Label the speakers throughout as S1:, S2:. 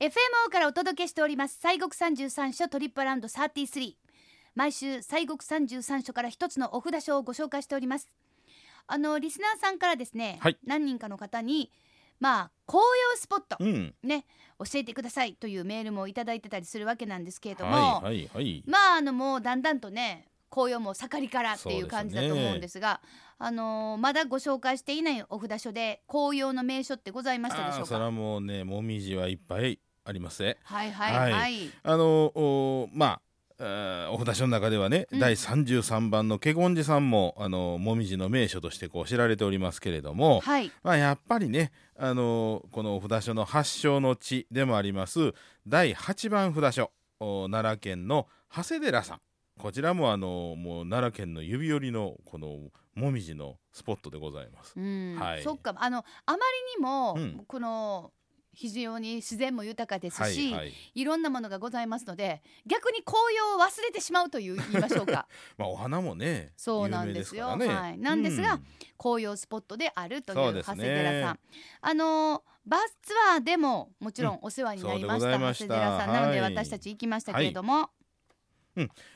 S1: FMO からお届けしております。西国三十三所トリップアラウンド33毎週西国三十三所から一つのお札書をご紹介しております。あのリスナーさんからですね、
S2: はい。
S1: 何人かの方にまあ紅葉スポット
S2: うん。
S1: ね教えてくださいというメールもいただいてたりするわけなんですけれども、
S2: はいはいはい。
S1: まああのもうだんだんとね紅葉も盛りからっていう感じだと思うんですがあのーまだご紹介していないお札書で紅葉の名所ってございましたでしょうか？
S2: それはもうねもみじはいっぱいありますね。
S1: はいはいはい、
S2: あのおまあえーお札書の中ではね、
S1: うん。
S2: 第33番の華厳寺さんもあのもみじの名所としてこう知られておりますけれども、
S1: はい。
S2: まあ、やっぱりねあのこのお札所の発祥の地でもあります第8番札所お奈良県の長谷寺さん。こちらもあのもう奈良県の指折りのこのもみじのスポットでございます。
S1: うん。
S2: はい。
S1: そっか。あのあまりにも、
S2: うん。
S1: この非常に自然も豊かですし、
S2: はいいはい。
S1: ろんなものがございますので逆に紅葉を忘れてしまうという言いましょうか。
S2: まあ、お花もね
S1: そうなんですよ。
S2: ね。
S1: はい。なんですが
S2: うん。
S1: 紅葉スポットであるという長谷寺さん、あのバスツアーでももちろん。お世話になりました,、
S2: そうでございました。
S1: 長谷寺さん。なので
S2: はい。
S1: 私たち行きましたけれども、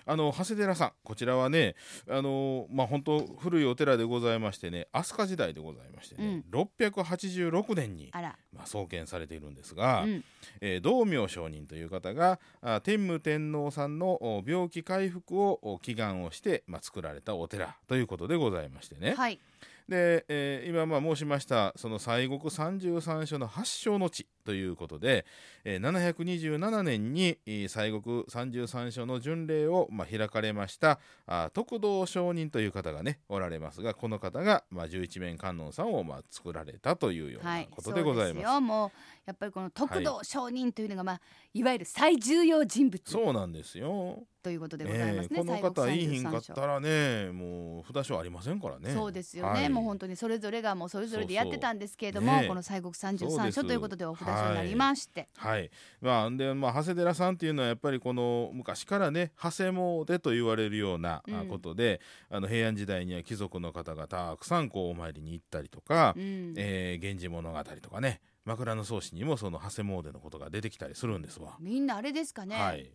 S2: あの長谷寺さんこちらはねあのまあ本当古いお寺でございましてね飛鳥時代でございましてね、686年に、まあ、創建されているんですが、
S1: うん、
S2: えー道明上人という方があ天武天皇さんのお病気回復をお祈願をして、まあ、作られたお寺ということでございましてね、
S1: はい。
S2: で、えー今まあ申しましたその西国三十三所の発祥の地ということで、えー727年にえー西国三十三所の巡礼を、まあ、開かれましたあ徳道上人という方がねおられますがこの方が、まあ、十一面観音さんを、まあ、作られたというよう
S1: は
S2: ないことでございます。
S1: そうですよもうやっぱりこの徳道上人というのが、まあいわゆる最重要人物
S2: そうなんですよ。
S1: ということでございますね。
S2: ええこの方いいひんか
S1: 西国
S2: ったらねもう札所ありませんからね。
S1: そうですよね、
S2: はい
S1: もう本当にそれぞれがもうそれぞれでやってたんですけれども
S2: ねえ
S1: この西国三十三所ということでお札所になりまして、
S2: はい、まあでまあ長谷寺さんっていうのはやっぱりこの昔からね長谷詣と言われるようなことで、あの平安時代には貴族の方がたくさんこうお参りに行ったりとか「
S1: うん。
S2: えー源氏物語」とかね枕草子にもその長谷詣のことが出てきたりするんですわ。
S1: みんなあれですかね、
S2: はい、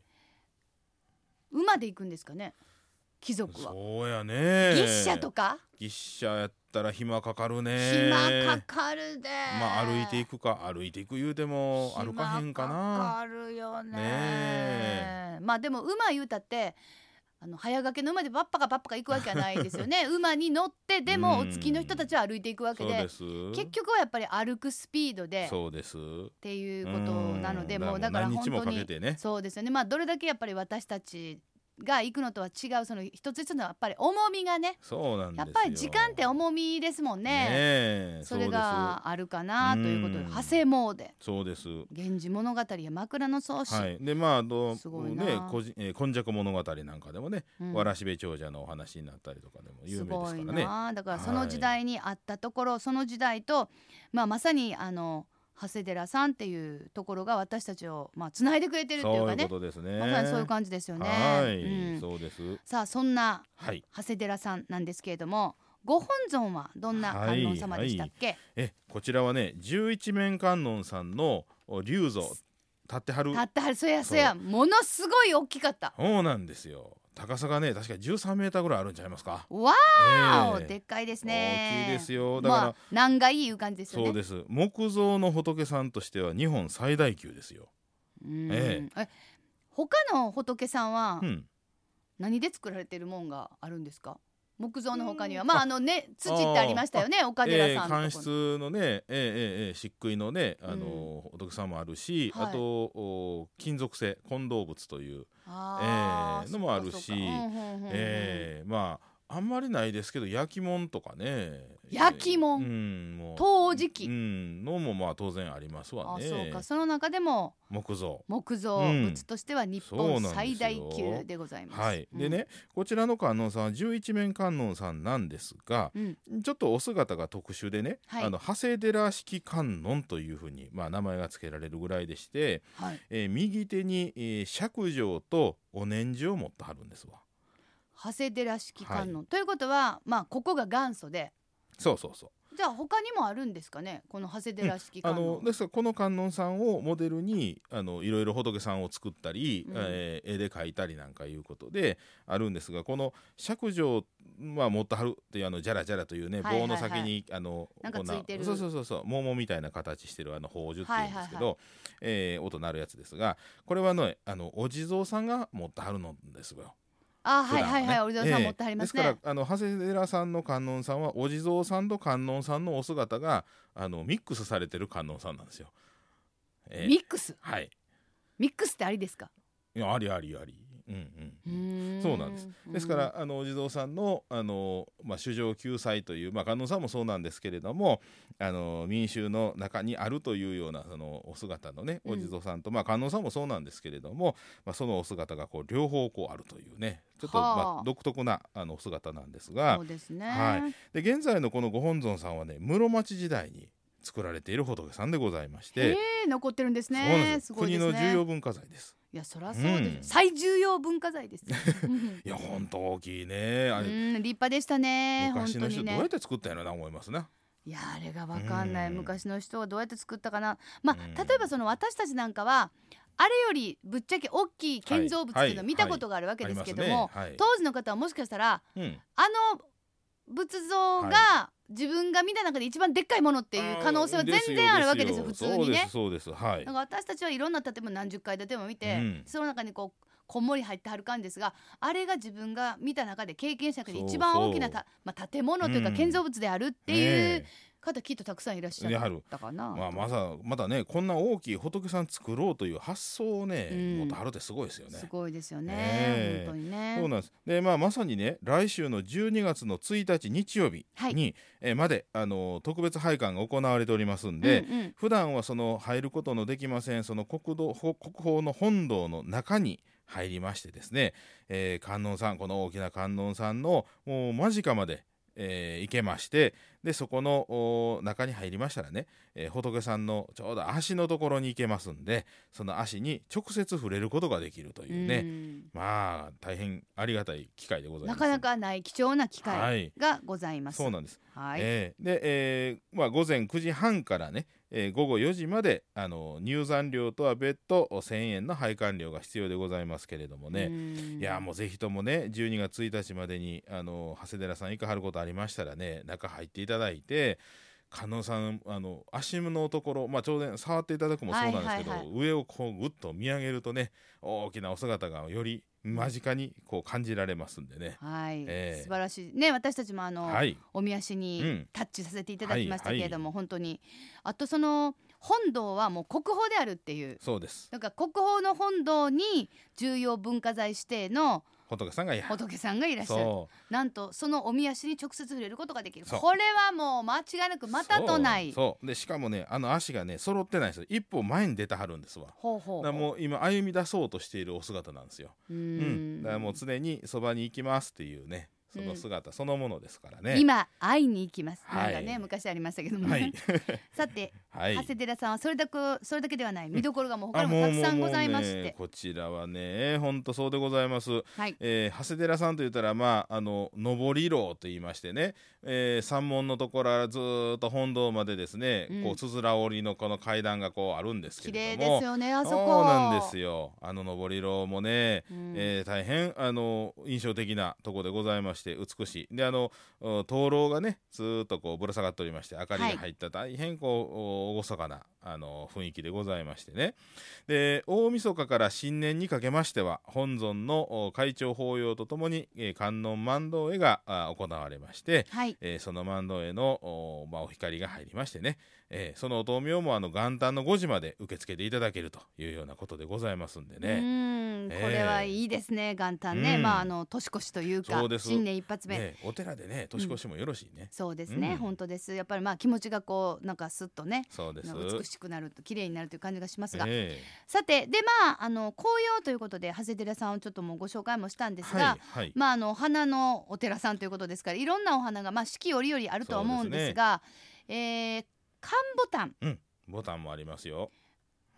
S1: 馬で行くんですかね。貴族は。
S2: そうやね。
S1: 牛車とか、
S2: 牛車やったら暇かかるね。
S1: 暇かかるで。
S2: まあ歩いていくか。歩いていく言うても歩かへんか
S1: 暇
S2: な。
S1: かかるよね。
S2: ね
S1: まあでも馬言うたってあの早掛けの馬でパッパカパッパカ行くわけはないですよね。馬に乗ってでも
S2: うん
S1: お付きの人たちは歩いていくわけで結局はやっぱり歩くスピードでっ
S2: そうです。
S1: ていうことなので
S2: うん。
S1: もうだから本当に
S2: ね。
S1: そうですよね。まあどれだけやっぱり私たちが行くのとは違うその一つ一つのやっぱり重みがね
S2: そうなんですよ。
S1: やっぱり時間って重みですもんね。
S2: ねえ
S1: それがあるかなということで
S2: うん。
S1: 長谷詣
S2: そうで。すそうです。
S1: 源氏物語や枕草子、
S2: はい、でまあどう
S1: すごいな。
S2: ねこじ、えー、今昔物語なんかでもね、
S1: うん。
S2: わらしべ長者のお話になったりとかでも有
S1: す
S2: 名ですからね。
S1: な。だからその時代にあったところ、その時代と、まあ、まさにあの長谷寺さんっていうところが私たちをまあつないでくれてるっていう
S2: そういう
S1: かね
S2: ことですね。
S1: まさにそういう感じですよね。
S2: はい、
S1: うん
S2: そうです。
S1: さあそんな
S2: はい。
S1: 長谷寺さんなんですけれどもご本尊はどんな観音様でしたっけ、
S2: えこちらはね十一面観音さんのお龍像立ってはる
S1: たったはるそやそやものすごい大きかった
S2: そうなんですよ。高さがね確か13メーターぐらいあるんちゃいますか。
S1: わーお、
S2: ええ
S1: でっかいですね
S2: 大きいですよ。だから、
S1: まあ難がいいいう感じですよね
S2: そうです。木造の仏さんとしては日本最大級ですよ。
S1: うん
S2: え
S1: え他の仏さんは
S2: うん。
S1: 何で作られてるもんがあるんですか？木造の他には。まああのね土ってありましたよね岡寺
S2: えー、
S1: さんのとこ
S2: 官室のね、えーえーえー漆喰のね、あのー仏さんもあるし、
S1: はい。
S2: あとお金属製金銅仏という、えーのもあるしえーまああんまりないですけど焼き物とかね。
S1: 焼き物
S2: えーうんもう。
S1: 陶磁器。
S2: うんのもまあ当然ありますわ
S1: あ
S2: ね
S1: そうか。その中でも
S2: 木造。
S1: 木造物としては日本最大級でございます。
S2: はい、でねこちらの観音さんは十一面観音さんなんですが
S1: うん、うん
S2: ちょっとお姿が特殊でね、
S1: はい。
S2: あの長谷寺式観音というふうに、まあ、名前が付けられるぐらいでして、
S1: はい、
S2: えー右手に、えー釈状とお念珠を持ってはるんですわ。
S1: 長谷寺式観音、ということはまあここが元祖で。
S2: そうそうそう。
S1: じゃあ他にもあるんですかね？この長谷寺式
S2: あ
S1: 観音、
S2: の。ですからこの観音さんをモデルにあのいろいろ仏さんを作ったり、
S1: うん。
S2: えー絵で描いたりなんかいうことであるんですがこの釈上は持ってはるっていうあのジャラジャラというね、
S1: はいはいはい。
S2: 棒の先にあの
S1: なんか
S2: こ
S1: ついてる。
S2: そうそうそうそう桃みたいな形してるあの宝珠っていうんですけど、
S1: はい
S2: えー音鳴るやつですがこれはねあのお地蔵さんが持ってはるのですよ。
S1: あはいはいはいお地蔵さん
S2: ええ
S1: 持ってはりますね、
S2: ですからあの長谷寺さんの観音さんはお地蔵さんと観音さんのお姿があのミックスされてる観音さんなんですよ。ええ
S1: ミックス？
S2: はい。
S1: ミックスってありですか？
S2: いやありありあり。うんうん。そうなんです。ですからあのお地蔵さんのあの、まあ、主情救済という、まあ、観音さんもそうなんですけれどもあの民衆の中にあるというようなそのお姿のね
S1: うん。
S2: お地蔵さんと、まあ、観音さんもそうなんですけれども、まあ、そのお姿がこう両方こうあるというねちょっと、
S1: はあ。
S2: まあ、独特なあのお姿なんですが
S1: そうですね、
S2: はい。で現在のこのご本尊さんはね室町時代に作られている仏さんでございまし
S1: へ
S2: て。
S1: え残ってるんですね。すね。
S2: 国の重要文化財です。
S1: いやそりゃそうです、
S2: うん。
S1: 最重要文化財ですうん
S2: いや本当大きいね。あれ、
S1: うん立派でしたね本
S2: 昔
S1: 当に
S2: の人どうや
S1: ね
S2: って作ったんやろな思いますね。
S1: いやあれがわかんない。
S2: うん。
S1: 昔の人はどうやって作ったかな。まあ
S2: うん。
S1: 例えばその私たちなんかはあれよりぶっちゃけ大きい建造物っていうの
S2: はい。
S1: を見たことがあるわけですけども、当時の方はもしかしたら
S2: うん。
S1: あの仏像が
S2: は
S1: 自分が見た中で一番でっかいものっていう可能性は全然あるわけですよ普通にね。
S2: はい。
S1: だから私たちはいろんな建物何十階建ても見て、
S2: うん。
S1: その中にこうこんもり入ってはる感じですがあれが自分が見た中で経験した中で一番大きなたまあ、建物というか
S2: うん
S1: 建造物であるっていう
S2: ね
S1: 方きっとたくさんいらっしゃったかな。
S2: まあ、まさまだねこんな大きい仏さん作ろうという発想をね、
S1: うん。
S2: もっとはるってすごいですよね。
S1: すごいですよね、
S2: ねえ。
S1: 本当にね。
S2: そうなんです。で、まあ、まさにね来週の12月の1日日曜日
S1: はい。
S2: に、えーまであの特別拝観が行われておりますんで、
S1: うんうん。
S2: 普段はその入ることのできませんその国道ほ国宝の本堂の中に入りましてですね、えー観音さんこの大きな観音さんのもう間近まで、えー行けましてでそこのお中に入りましたらね、えー仏さんのちょうど足のところに行けますんでその足に直接触れることができるというね、
S1: うん
S2: まあ大変ありがたい機会でございます。
S1: なかなかない貴重な機
S2: はい
S1: 会がございます。
S2: そうなんです
S1: はい。
S2: えーで、えーまあ、午前9時半からね、えー午後4時まであの入山料とは別途1000円の配管料が必要でございますけれどもね、
S1: うん
S2: いやもうぜひともね12月1日までにあの長谷寺さん行かはることありましたらね中入っていただいて観音さんあの足のところ、まあ、ちょうど触っていただくもそうなんですけど、
S1: はいはいはい。
S2: 上をこうぐっと見上げるとね大きなお姿がより間近にこう感じられますんでね。
S1: はい、
S2: ええ。
S1: 素晴らしい。ね私たちもあの、
S2: はい。
S1: おみ足
S2: う
S1: に
S2: ん。
S1: タッチさせていただきましたけれども、
S2: はい。
S1: 本当に。あとその本堂はもう国宝であるっていう。
S2: そうです。
S1: なんか国宝の本堂に重要文化財指定の
S2: 仏さんがいはる。
S1: 仏さんがいらっしゃる。なんとそのおみ足に直接触れることができる。これはもう間違いなくまたとない。
S2: そう。でしかもねあの足がね揃ってないんですよ。一歩前に出てはるんですわ。
S1: ほうほう
S2: だもう今歩み出そうとしているお姿なんですよ、
S1: う
S2: うん。
S1: ん。
S2: だからもう常にそばに行きますっていうねその姿そのものですからね、
S1: 今会いに行きます、
S2: はい
S1: なんかね昔ありましたけどもね、
S2: はい。
S1: さて、
S2: はい。
S1: 長谷寺さんはそれだけそれだけではない。見どころがもう他
S2: あ
S1: にもたくさんございまし
S2: もうもうね
S1: て
S2: こちらはね本当そうでございます、
S1: はい。
S2: えー長谷寺さんといったらまああの上り廊と言いましてね、えー山門のところからずーっと本堂までですね、
S1: うん。
S2: こうつづら折りのこの階段がこうあるんですけ
S1: 綺麗
S2: れども。
S1: ですよねあそこ。
S2: そうなんですよ。あの上り廊もね、
S1: うん。
S2: えー大変あの印象的なところでございまして美しい。であのうん灯籠がねずーっとこうぶら下がっておりまして明かりが入った。大変こう厳かなあの雰囲気でございましてね。で大晦日から新年にかけましては本尊のお会長法要とともに、えー観音万道絵があ行われまして、
S1: はい。
S2: えーその万道絵のお,、まあ、お光が入りましてね、えーそのお灯明もあの元旦の5時まで受け付けていただけるというようなことでございますんで
S1: う
S2: ね。
S1: んこれはいいですね元旦ね、
S2: うん。
S1: まああの年越しというか新年一発目、
S2: ねお寺でね年越しもよろしいね。
S1: そうですね、
S2: うん。
S1: 本当です。やっぱりまあ気持ちがこうなんかスッとね
S2: そうです。
S1: 美しくなると綺麗になるという感じがしますが、
S2: え
S1: さてでまああの紅葉ということで長谷寺さんをちょっともうご紹介もしたんで
S2: え
S1: すが、
S2: はいはい。
S1: まああの花のお寺さんということですからいろんなお花がまあ四季折々あるとは思うんですがえー寒ボタン。
S2: ボタンもありますよ。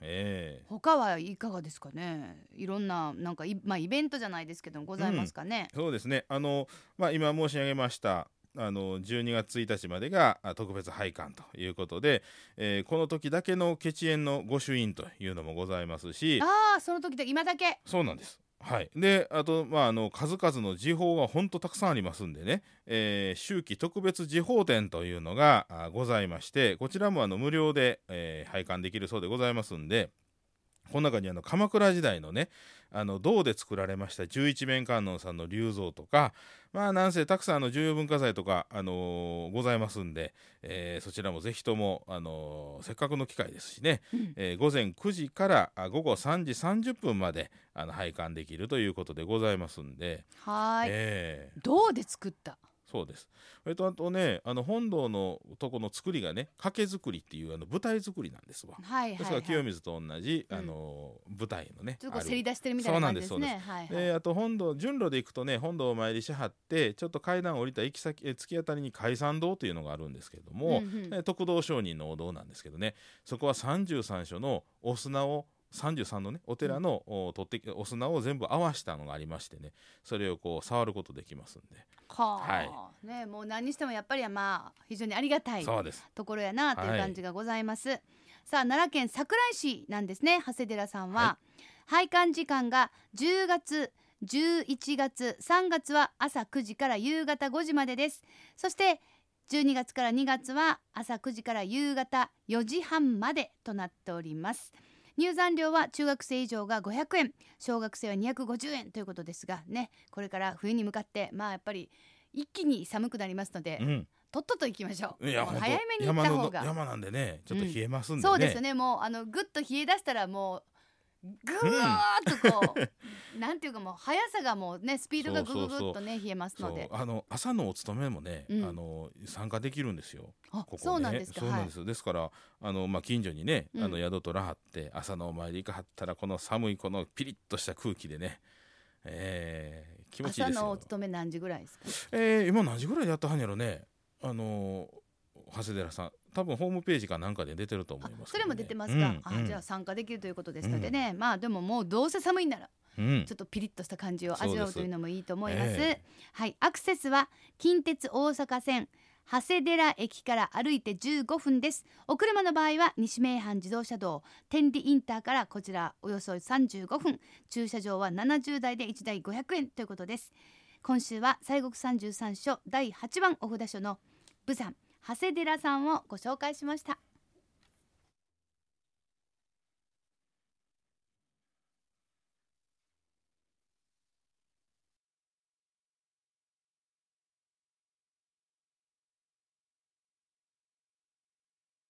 S2: ええ。
S1: 他はいかがですかね？いろんななんかいまあイベントじゃないですけどございますかね、
S2: そうですね。あのまあ今申し上げましたあの12月1日までがあ特別拝観ということで、えーこの時だけのケチ園の御朱印というのもございますし。
S1: ああその時だけ今だけ。
S2: そうなんです。はい、であと、まあ、あの数々の時報が本当たくさんありますんでね、えー秋季特別時報展というのがございましてこちらもあの無料で、えー拝観できるそうでございますんで。この中にあの鎌倉時代のねあの銅で作られました十一面観音さんの龍像とかまあなんせたくさんあの重要文化財とか、あのーございますんで、えーそちらもぜひとも、あのーせっかくの機会ですしね、
S1: うん。
S2: えー午前9時からあ午後3時30分まであの拝観できるということでございますんで、
S1: はーい、
S2: えー。
S1: 銅で作った
S2: そうです。それとあとねあの本堂のとこの作りがね掛け作りっていうあの舞台作りなんですわ。
S1: はいはい、
S2: ですから
S1: はい、
S2: 清水と同じ、
S1: うん。
S2: あの舞台のね
S1: ちょっとせり出してるみたいな感じです
S2: そうなん
S1: ねはいはい、
S2: であと本堂順路で行くとね本堂をお参りしはってちょっと階段降りた行き先え突き当たりに海山堂というのがあるんですけれども、
S1: うんうん。
S2: え徳道上人のお堂なんですけどねそこは33所のお砂を33のねお寺の、お取ってきお砂を全部合わしたのがありましてねそれをこう触ることできますんで、
S1: はあ、
S2: は
S1: ねもう何にしてもやっぱりまあ非常にありがたいところやなという
S2: はい
S1: 感じがございます、さあ奈良県桜井市なんですね長谷寺さんは、
S2: は
S1: 拝観時間が10月11月3月は朝9時から夕方5時までです。そして12月から2月は朝9時から夕方4時半までとなっております入山料は中学生以上が500円小学生は250円ということですがねこれから冬に向かってまあやっぱり一気に寒くなりますので、
S2: うん。
S1: とっとと行きましょう。
S2: いや
S1: 早めに行った方が。
S2: 山なんでねちょっと冷えますんでね、
S1: そうですよね。もうあのぐっと冷え出したらもうぐわーっとこう、なんていうかもう速さがもうねスピードがぐぐぐっとね冷えますので。
S2: あの朝のお勤めもね、
S1: うん。
S2: あの参加できるんですよ。
S1: あ
S2: ここね。
S1: そうなんですか。はい。
S2: そうなんです。よ。ですからあのまあ近所にね、
S1: うん。
S2: あの宿取らはって朝のお参り行かはったらこの寒いこのピリッとした空気でね、えー気持ちいい
S1: 朝
S2: ですよ。
S1: のお勤め何時ぐらいですか？
S2: えー今何時ぐらいやったはんやろね。あの長谷寺さん多分ホームページかなんかで出てると思
S1: あ
S2: います
S1: それも出てますか、
S2: うんうん。
S1: あじゃあ参加できるということですのでね、まあでももうどうせ寒いんなら
S2: うん。
S1: ちょっとピリッとした感じを味わうというのもいいと思います。
S2: え
S1: はい、アクセスは近鉄大阪線長谷寺駅から歩いて15分です。お車の場合は西名阪自動車道天理インターからこちらおよそ35分、駐車場は70台で1台500円ということです。今週は西国三十三所第8番お札所の武山長谷寺さんをご紹介しました。